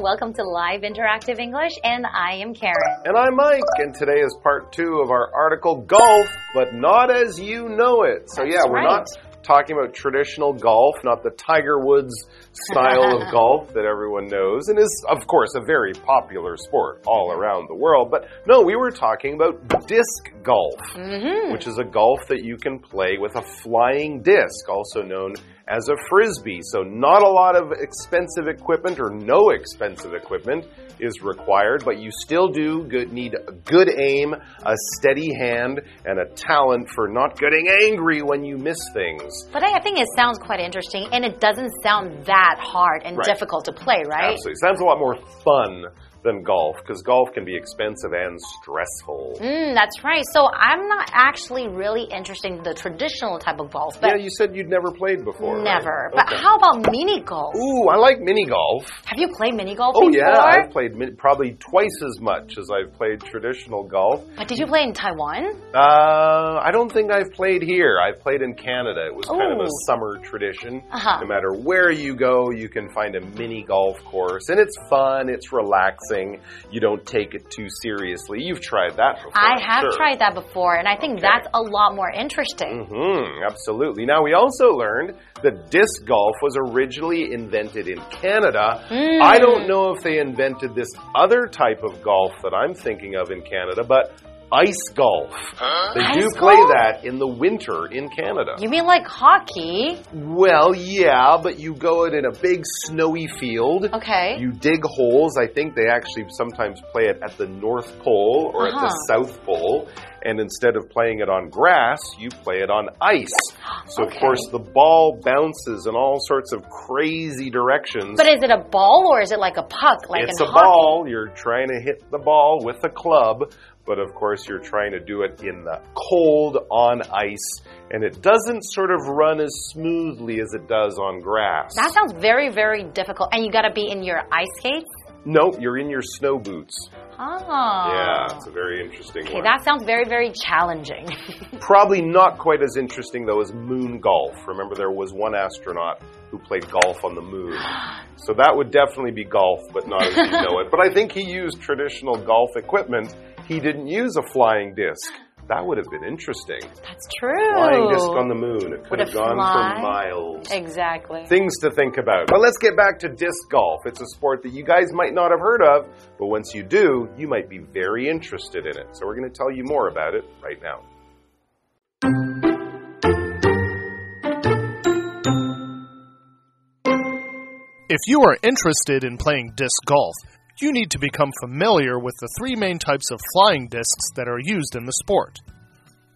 Welcome to Live Interactive English, and I am Karen. And I'm Mike, and today is part two of our article Golf, but not as you know it. So, yeah, we're right. not talking about traditional golf, not the Tiger Woods style of golf that everyone knows, and is, of course, a very popular sport all around the world. But no, we were talking about disc golf, mm-hmm. which is a golf that you can play with a flying disc, also known as a frisbee. So, not a lot of expensive equipment or no expensive equipment is required, but you still do good, need a good aim, a steady hand, and a talent for not getting angry when you miss things. But I think it sounds quite interesting, and it doesn't sound that hard and Right. difficult to play, right? Absolutely. Sounds a lot more fun than golf because golf can be expensive and stressful. Mm, that's right. So I'm not actually really interested in the traditional type of golf, but yeah, you said you'd never played before. right? never. But Okay. how about mini golf? Ooh, I like mini golf. Have you played mini golf Oh before? yeah, I've played probably twice as much as I've played traditional golf. But did you play in Taiwan? Uh, I don't think I've played here. I've played in Canada. It was kind of a summer tradition. Uh-huh. No matter where you go, you can find a mini golf course, and it's fun. It's relaxing. You don't take it too seriously. You've tried that before. I have sure. tried that before, and I think Okay. that's a lot more interesting. Hmm, absolutely. Now, we also learned that disc golf was originally invented in Canada. Hmm. I don't know if they invented this other type of golf that I'm thinking of in Canada, but ice golf. They do play golf? that in the winter in Canada. You mean like hockey? Well, yeah, but you go out in a big snowy field. Okay. You dig holes. I think they actually sometimes play it at the North Pole or at the Uh-huh. South Pole. And instead of playing it on grass, you play it on ice. So, Okay. of course, the ball bounces in all sorts of crazy directions. But is it a ball or is it like a puck, like it's in a hockey? ball. You're trying to hit the ball with a club, but of course, you're trying to do it in the cold on ice, and it doesn't sort of run as smoothly as it does on grass. That sounds very, very difficult. And you gotta be in your ice skates? Nope, you're in your snow boots. Oh. Yeah, it's a very interesting Okay, one. that sounds very, very challenging. Probably not quite as interesting though as moon golf. Remember, there was one astronaut who played golf on the moon. So that would definitely be golf, but not as you know it. But I think he used traditional golf equipment. He didn't use a flying disc. That would have been interesting. That's true. Flying disc on the moon. It could Would have it gone fly? for miles. Exactly. Things to think about. But let's get back to disc golf. It's a sport that you guys might not have heard of, but once you do, you might be very interested in it. So we're going to tell you more about it right now. If you are interested in playing disc golf, you need to become familiar with the three main types of flying discs that are used in the sport.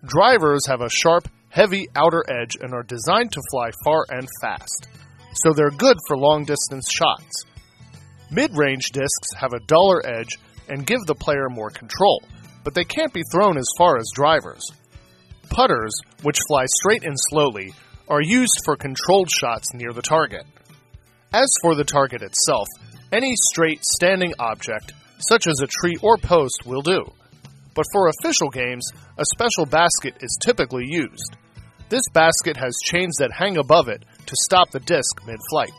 Drivers have a sharp, heavy outer edge and are designed to fly far and fast, so they're good for long distance shots. Mid range discs have a duller edge and give the player more control, but they can't be thrown as far as drivers. Putters, which fly straight and slowly, are used for controlled shots near the target. As for the target itself, any straight standing object, such as a tree or post, will do. But for official games, a special basket is typically used. This basket has chains that hang above it to stop the disc mid flight.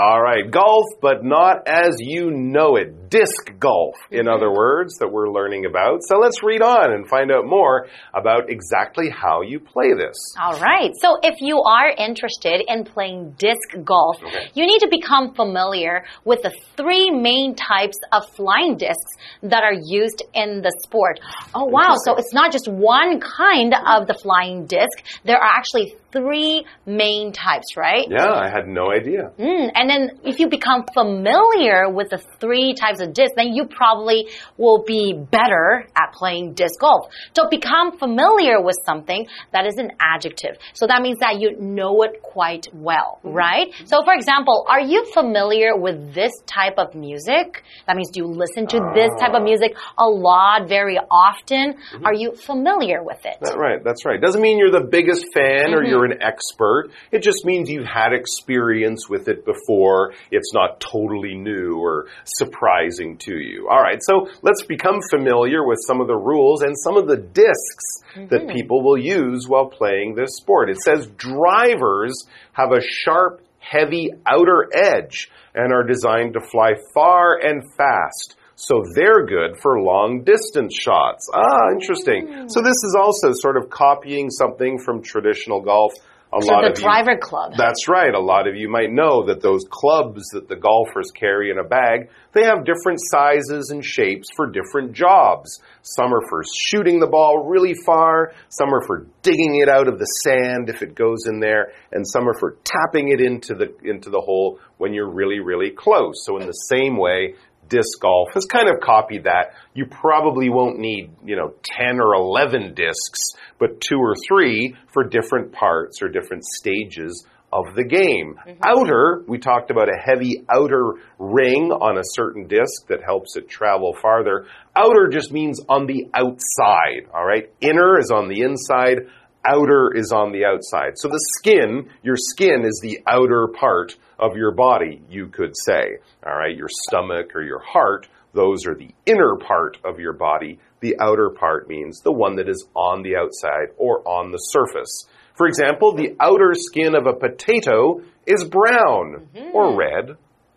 All right, golf, but not as you know it. Disc golf, in other words, that we're learning about. So let's read on and find out more about exactly how you play this. All right. So if you are interested in playing disc golf, you need to become familiar with the three main types of flying discs that are used in the sport. Oh, wow. So it's not just one kind of the flying disc. There are actually three main types, right? Yeah, I had no idea. Mm, and then if you become familiar with the three types of disc, then you probably will be better at playing disc golf. So become familiar with something that is an adjective. So that means that you know it quite well, mm-hmm. right? So for example, are you familiar with this type of music? That means do you listen to this type of music a lot, very often? Mm-hmm. Are you familiar with it? That's right, that's right. Doesn't mean you're the biggest fan or mm-hmm. you're an expert. It just means you've had experience with it before. It's not totally new or surprising to you. All right, so let's become familiar with some of the rules and some of the discs that people will use while playing this sport. It says drivers have a sharp, heavy outer edge and are designed to fly far and fast. So they're good for long distance shots. Ah, interesting. So this is also sort of copying something from traditional golf. A So lot the of you- driver club. that's right. A lot of you might know that those clubs that the golfers carry in a bag, they have different sizes and shapes for different jobs. Some are for shooting the ball really far, some are for digging it out of the sand if it goes in there, and some are for tapping it into the into the hole when you're really really close. So in the same way, disc golf has kind of copied that. You probably won't need, you know, 10 or 11 discs, but two or three for different parts or different stages of the game. Mm-hmm. Outer, we talked about a heavy outer ring on a certain disc that helps it travel farther. Outer just means on the outside, all right? Inner is on the inside, outer is on the outside. So the skin, your skin is the outer part of your body, you could say. All right, your stomach or your heart, those are the inner part of your body. The outer part means the one that is on the outside or on the surface. For example, the outer skin of a potato is brown mm-hmm. or red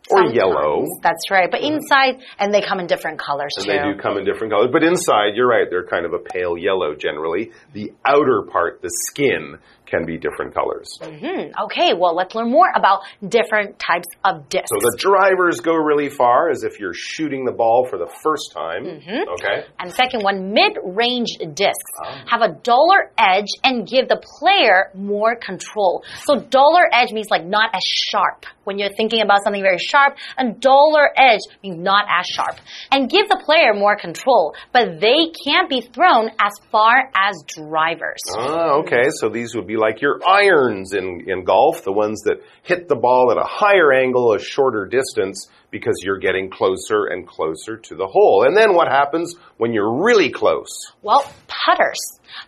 or Sometimes. yellow. That's right. But mm-hmm. inside, and they come in different colors And too. they do come in different colors. But inside, you're right, they're kind of a pale yellow generally. The outer part, the skin, can be different colors. Hmm, okay, well, let's learn more about different types of discs. So the drivers go really far as if you're shooting the ball for the first time. Okay? And second one, mid-range discs Ah. have a duller edge and give the player more control. So duller edge means like not as sharp. When you're thinking about something very sharp, a duller edge means not as sharp. And give the player more control, but they can't be thrown as far as drivers. Ah, okay. So these would be like your irons in, in golf, the ones that hit the ball at a higher angle, a shorter distance, because you're getting closer and closer to the hole. And then what happens when you're really close? Well, putters.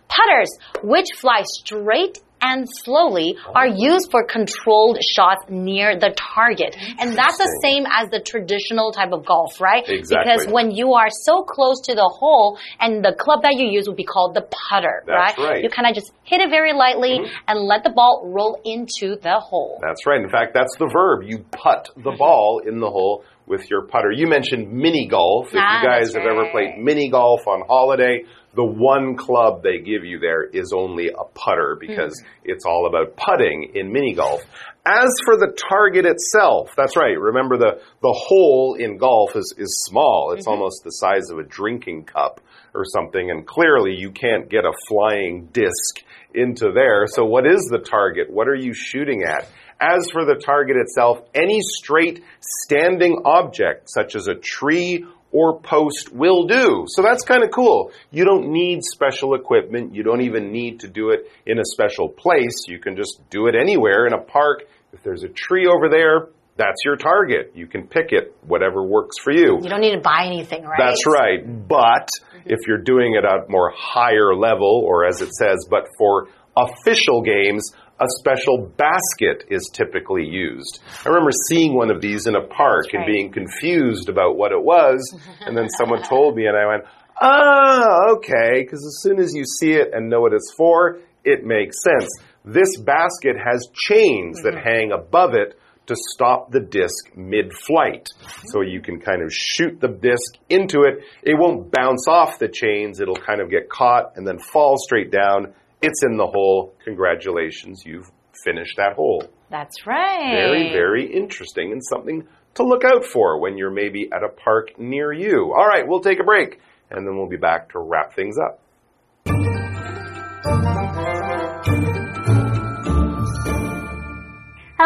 Putters, which fly straight and slowly, are used for controlled shots near the target. And that's the same as the traditional type of golf, right? Exactly. Because when you are so close to the hole, and the club that you use would be called the putter, That's right. You kind of just hit it very lightly and let the ball roll into the hole. That's right. In fact, that's the verb. You putt the ball in the hole with your putter. You mentioned mini golf. If Ah, you guys that's have ever played mini golf on holiday, the one club they give you there is only a putter because Hmm. it's all about putting in mini golf. As for the target itself, that's right. Remember the, the hole in golf is, is small. It's Mm-hmm. almost the size of a drinking cup or something. And clearly you can't get a flying disc into there. So what is the target? What are you shooting at? As for the target itself, any straight standing object, such as a tree or post, will do. So that's kind of cool. You don't need special equipment. You don't even need to do it in a special place. You can just do it anywhere in a park. If there's a tree over there, that's your target. You can pick it, whatever works for you. You don't need to buy anything, right? That's right. But mm-hmm. if you're doing it at more higher level, or as it says, but for official games, a special basket is typically used. I remember seeing one of these in a park and being confused about what it was, and then someone told me, and I went, ah, okay, because as soon as you see it and know what it's for, it makes sense. This basket has chains that hang above it to stop the disc mid-flight. So you can kind of shoot the disc into it. It won't bounce off the chains. It'll kind of get caught and then fall straight down. It's in the hole. Congratulations, you've finished that hole. That's right. Very, very interesting and something to look out for when you're maybe at a park near you. All right, we'll take a break and then we'll be back to wrap things up.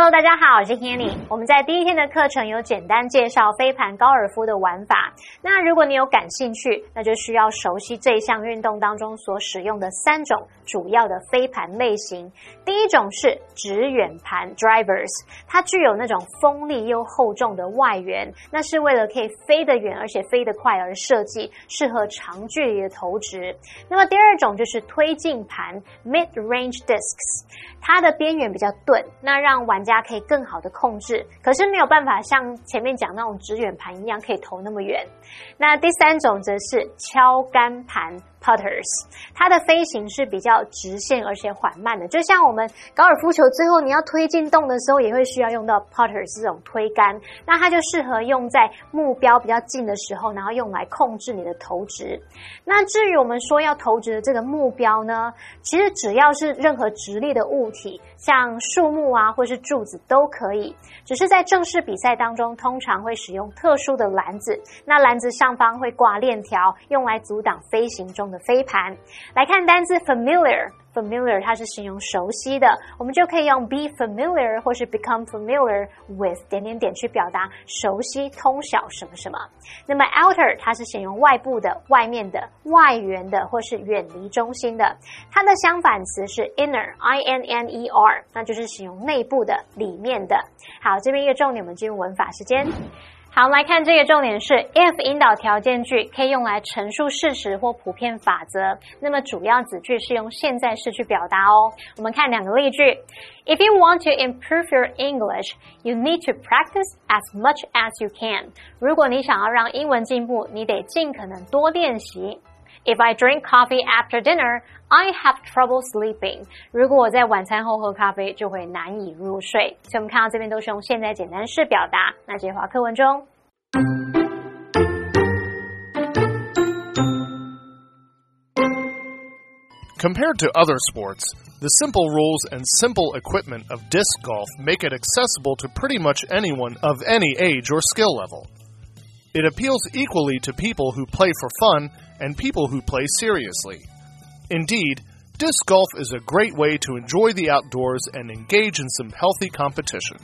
Hello，大家好，我是 Hanny。我们在第一天的课程有简单介绍飞盘高尔夫的玩法。那如果你有感兴趣，那就需要熟悉这项运动当中所使用的三种主要的飞盘类型。第一种是直远盘 （drivers），它具有那种锋利又厚重的外缘，那是为了可以飞得远而且飞得快而设计，适合长距离的投掷。那么第二种就是推进盘 （mid-range discs），它的边缘比较钝，那让玩大家可以更好的控制，可是没有办法像前面讲那种直远盘一样可以投那么远。那第三种则是敲杆盘。Putters，它的飞行是比较直线而且缓慢的，就像我们高尔夫球最后你要推进洞的时候，也会需要用到 Putters 这种推杆，那它就适合用在目标比较近的时候，然后用来控制你的投掷。那至于我们说要投掷的这个目标呢，其实只要是任何直立的物体，像树木啊或是柱子都可以，只是在正式比赛当中，通常会使用特殊的篮子，那篮子上方会挂链条，用来阻挡飞行中。的飞盘来看单字 familiar，familiar 它是形容熟悉的，我们就可以用 be familiar 或是 become familiar with 点点点去表达熟悉、通晓什么什么。那么 outer 它是形容外部的、外面的、外缘的或是远离中心的，它的相反词是 inner，i n n e r，那就是形容内部的、里面的。好，这边一个重点，我们进入文法时间。好，我们来看这个重点是 if 引导条件句可以用来陈述事实或普遍法则。那么主要子句是用现在式去表达哦。我们看两个例句：If you want to improve your English, you need to practice as much as you can。如果你想要让英文进步，你得尽可能多练习。If I drink coffee after dinner, I have trouble sleeping。如果我在晚餐后喝咖啡，就会难以入睡。所以我们看到这边都是用现在简单式表达。那这些话课文中。Compared to other sports, the simple rules and simple equipment of disc golf make it accessible to pretty much anyone of any age or skill level. It appeals equally to people who play for fun and people who play seriously. Indeed, disc golf is a great way to enjoy the outdoors and engage in some healthy competition.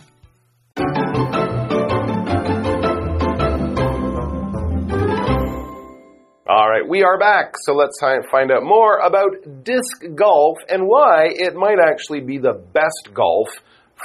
All right, we are back. So let's find out more about disc golf and why it might actually be the best golf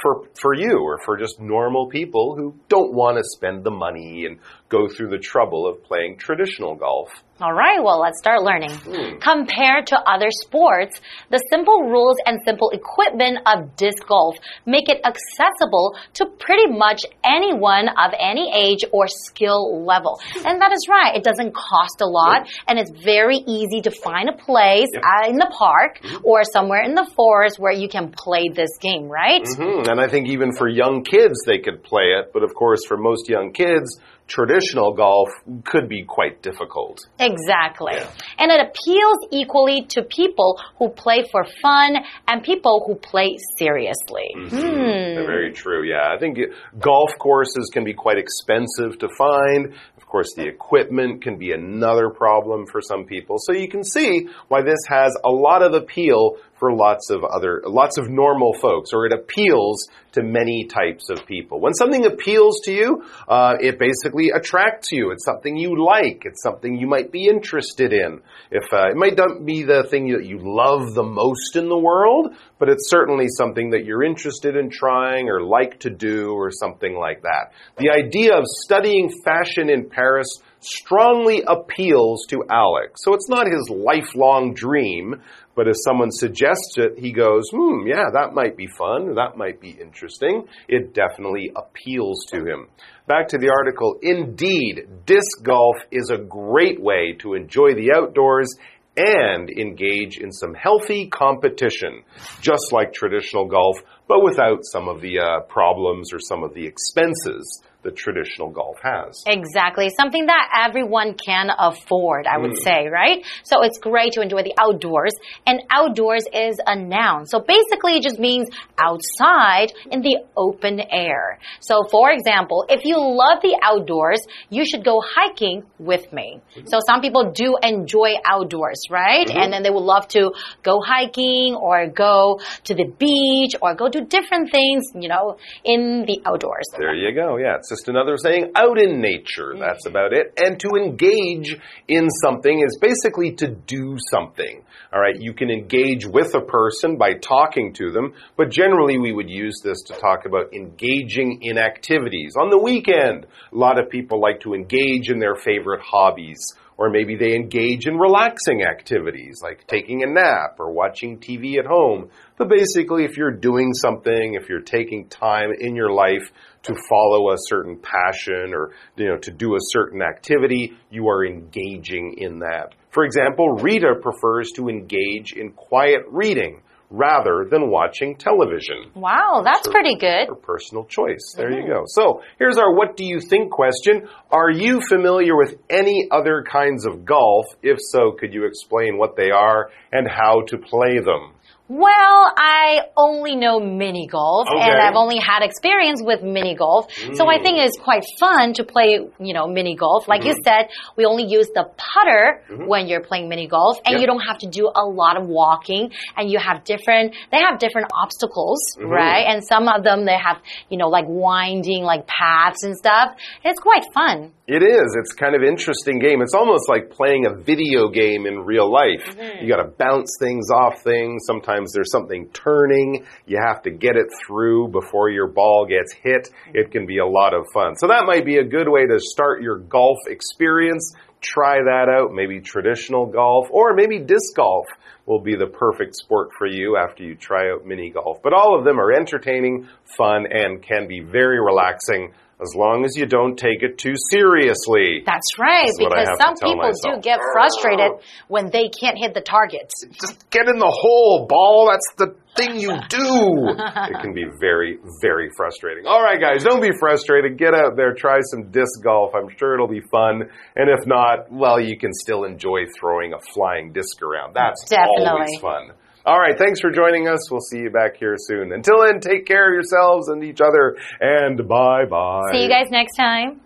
for for you or for just normal people who don't want to spend the money and go through the trouble of playing traditional golf. All right, well, let's start learning. Mm. Compared to other sports, the simple rules and simple equipment of disc golf make it accessible to pretty much anyone of any age or skill level. And that is right. It doesn't cost a lot and it's very easy to find a place uh, in the park mm -hmm. or somewhere in the forest where you can play this game, right? Mm -hmm. And I think even for young kids, they could play it. But of course, for most young kids, traditional golf could be quite difficult. Exactly. And it appeals equally to people who play for fun and people who play seriously. Mm -hmm. hmm. Very true, yeah. I think golf courses can be quite expensive to find. Of course, the equipment can be another problem for some people. So you can see why this has a lot of appeal for lots of other, lots of normal folks, or it appeals to many types of people. When something appeals to you, uh, it basically attracts you. It's something you like. It's something you might be interested in. If uh, it might not be the thing that you love the most in the world, but it's certainly something that you're interested in trying or like to do or something like that. The idea of studying fashion in Paris strongly appeals to Alex. So it's not his lifelong dream, but if someone suggests it, he goes, hmm, yeah, that might be fun, that might be interesting. It definitely appeals to him. Back to the article. Indeed, disc golf is a great way to enjoy the outdoors and engage in some healthy competition, just like traditional golf, but without some of the uh, problems or some of the expenses the traditional golf has. Exactly. Something that everyone can afford, I would mm. say, right? So it's great to enjoy the outdoors. And outdoors is a noun. So basically it just means outside in the open air. So for example, if you love the outdoors, you should go hiking with me. Mm -hmm. So some people do enjoy outdoors, right? Mm -hmm. And then they would love to go hiking or go to the beach or go do different things, you know, in the outdoors. There you go. Yeah just another saying, out in nature. That's mm-hmm. about it. And to engage in something is basically to do something. All right, you can engage with a person by talking to them, but generally we would use this to talk about engaging in activities. On the weekend, a lot of people like to engage in their favorite hobbies or maybe they engage in relaxing activities like taking a nap or watching TV at home. But basically, if you're doing something, if you're taking time in your life to follow a certain passion or, you know, to do a certain activity, you are engaging in that. For example, Rita prefers to engage in quiet reading rather than watching television. Wow, that's Her- pretty good. Her personal choice. There you mm-hmm. go. So here's our what do you think question. Are you familiar with any other kinds of golf? If so, could you explain what they are and how to play them? Well, I only know mini golf Okay. and I've only had experience with mini golf. So I think it's quite fun to play, you know, mini golf. Like you Mm-hmm. said, we only use the putter when you're playing mini golf and Yep. you don't have to do a lot of walking and you have different, they have different obstacles, Mm-hmm. right? And some of them, they have, you know, like winding, like paths and stuff. It's quite fun. It is. It's kind of interesting game. It's almost like playing a video game in real life. Mm-hmm. You got to bounce things off things. Sometimes there's something turning. You have to get it through before your ball gets hit. It can be a lot of fun. So that might be a good way to start your golf experience. Try that out. Maybe traditional golf or maybe disc golf will be the perfect sport for you after you try out mini golf. But all of them are entertaining, fun, and can be very relaxing as long as you don't take it too seriously. That's right, That's because some people myself. do get frustrated when they can't hit the targets. Just get in the hole, ball. That's the thing you do. it can be very, very frustrating. All right, guys, don't be frustrated. Get out there, try some disc golf. I'm sure it'll be fun. And if not, well, you can still enjoy throwing a flying disc around. That's Definitely. always fun. All right, thanks for joining us. We'll see you back here soon. Until then, take care of yourselves and each other, and bye bye. See you guys next time.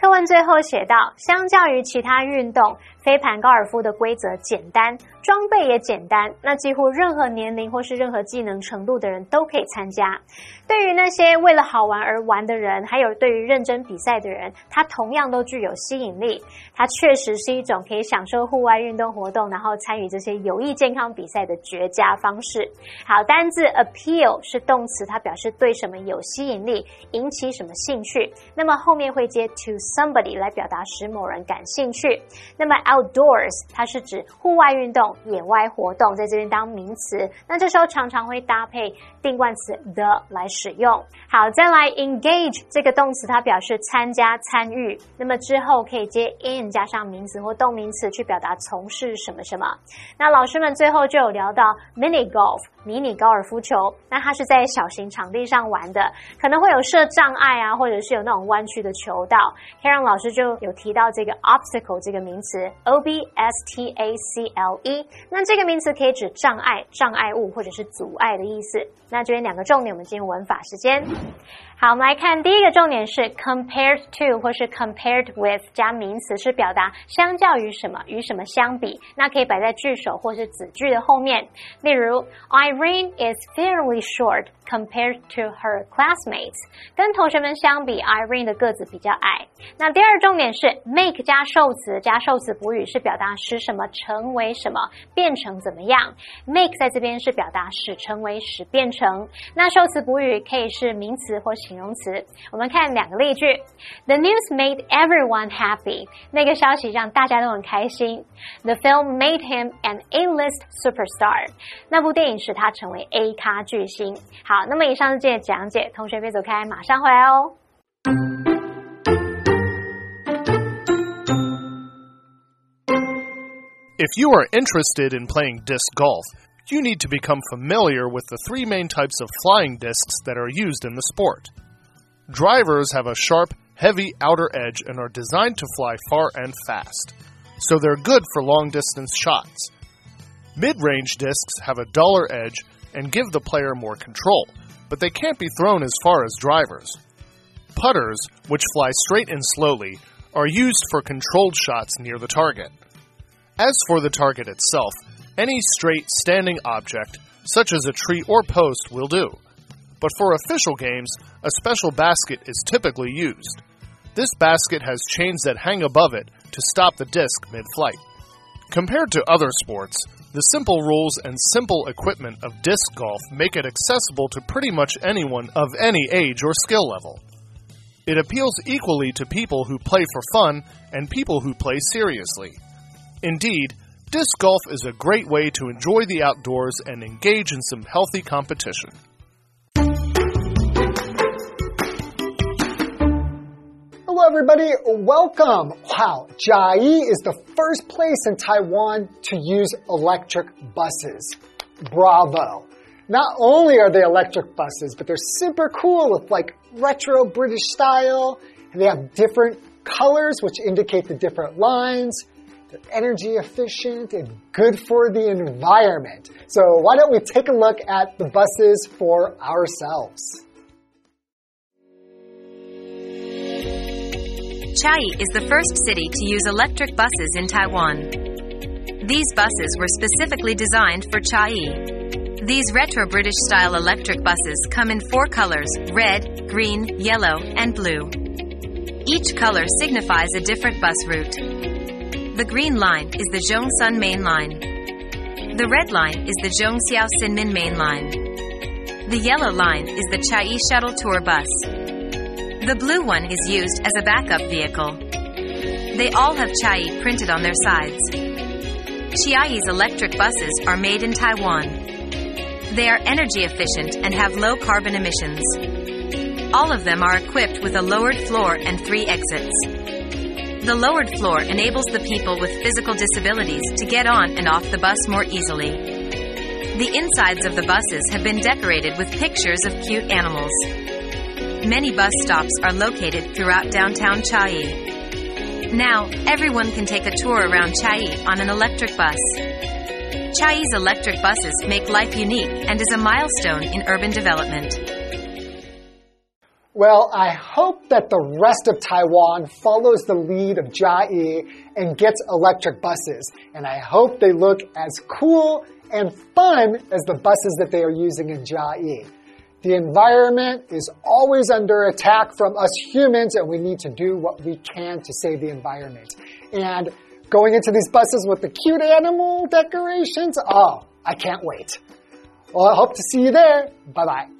课文最后写道，相较于其他运动，飞盘高尔夫的规则简单， 装备也简单，那几乎任何年龄或是任何技能程度的人都可以参加。对于那些为了好玩而玩的人，还有对于认真比赛的人，它同样都具有吸引力。它确实是一种可以享受户外运动活动，然后参与这些有益健康比赛的绝佳方式。好，单字 appeal 是动词，它表示对什么有吸引力，引起什么兴趣。那么后面会接 to somebody 来表达使某人感兴趣。那么 outdoors 它是指户外运动、野外活动，在这边当名词。那这时候常常会搭配定冠词 the 来使用。好，再来 engage 这个动词，它表示参加、参与。那么之后可以接 in 加上名词或动名词去表达从事什么什么。那老师们最后就有聊到 mini golf 迷你高尔夫球，那它是在小型场地上玩的，可能会有设障碍啊，或者是有那种弯曲的球道。Karen 老师就有提到这个 obstacle 这个名词，o b s t a c l e。那这个名词可以指障碍、障碍物或者是阻碍的意思。那这边两个重点，我们进入文法时间。好，我们来看第一个重点是 compared to 或是 compared with 加名词，是表达相较于什么，与什么相比。那可以摆在句首或是子句的后面。例如，Irene is fairly short compared to her classmates。跟同学们相比，Irene 的个子比较矮。那第二重点是 make 加受词加受词补语，是表达使什么成为什么，变成怎么样。make 在这边是表达使成为，使变成。那受词补语可以是名词或形容词。我们看两个例句：The news made everyone happy。那个消息让大家都很开心。The film made him an A-list superstar。那部电影使他成为 A 咖巨星。好，那么以上是这些讲解，同学别走开，马上回来哦。 If you are interested in playing disc golf, you need to become familiar with the three main types of flying discs that are used in the sport. Drivers have a sharp, heavy outer edge and are designed to fly far and fast, so they're good for long distance shots. Mid range discs have a duller edge and give the player more control, but they can't be thrown as far as drivers. Putters, which fly straight and slowly, are used for controlled shots near the target. As for the target itself, any straight standing object, such as a tree or post, will do. But for official games, a special basket is typically used. This basket has chains that hang above it to stop the disc mid flight. Compared to other sports, The simple rules and simple equipment of disc golf make it accessible to pretty much anyone of any age or skill level. It appeals equally to people who play for fun and people who play seriously. Indeed, disc golf is a great way to enjoy the outdoors and engage in some healthy competition. Hello, everybody. Welcome. Wow, Chiayi is the first place in Taiwan to use electric buses. Bravo. Not only are they electric buses, but they're super cool with like retro British style. And they have different colors, which indicate the different lines. They're energy efficient and good for the environment. So, why don't we take a look at the buses for ourselves? Chiayi is the first city to use electric buses in Taiwan. These buses were specifically designed for Chiayi. These retro British style electric buses come in four colors red, green, yellow, and blue. Each color signifies a different bus route. The green line is the Zhongshan Main Line. The red line is the Zhongxiao Sinmin Main Line. The yellow line is the Chiayi Shuttle Tour Bus. The blue one is used as a backup vehicle. They all have Chiayi printed on their sides. Chiayi's electric buses are made in Taiwan. They are energy efficient and have low carbon emissions. All of them are equipped with a lowered floor and three exits. The lowered floor enables the people with physical disabilities to get on and off the bus more easily. The insides of the buses have been decorated with pictures of cute animals. Many bus stops are located throughout downtown Chiayi. Now, everyone can take a tour around Chiayi on an electric bus. Chiayi's electric buses make life unique and is a milestone in urban development. Well, I hope that the rest of Taiwan follows the lead of Chiayi and gets electric buses. And I hope they look as cool and fun as the buses that they are using in Chiayi. The environment is always under attack from us humans, and we need to do what we can to save the environment. And going into these buses with the cute animal decorations, oh, I can't wait. Well, I hope to see you there. Bye bye.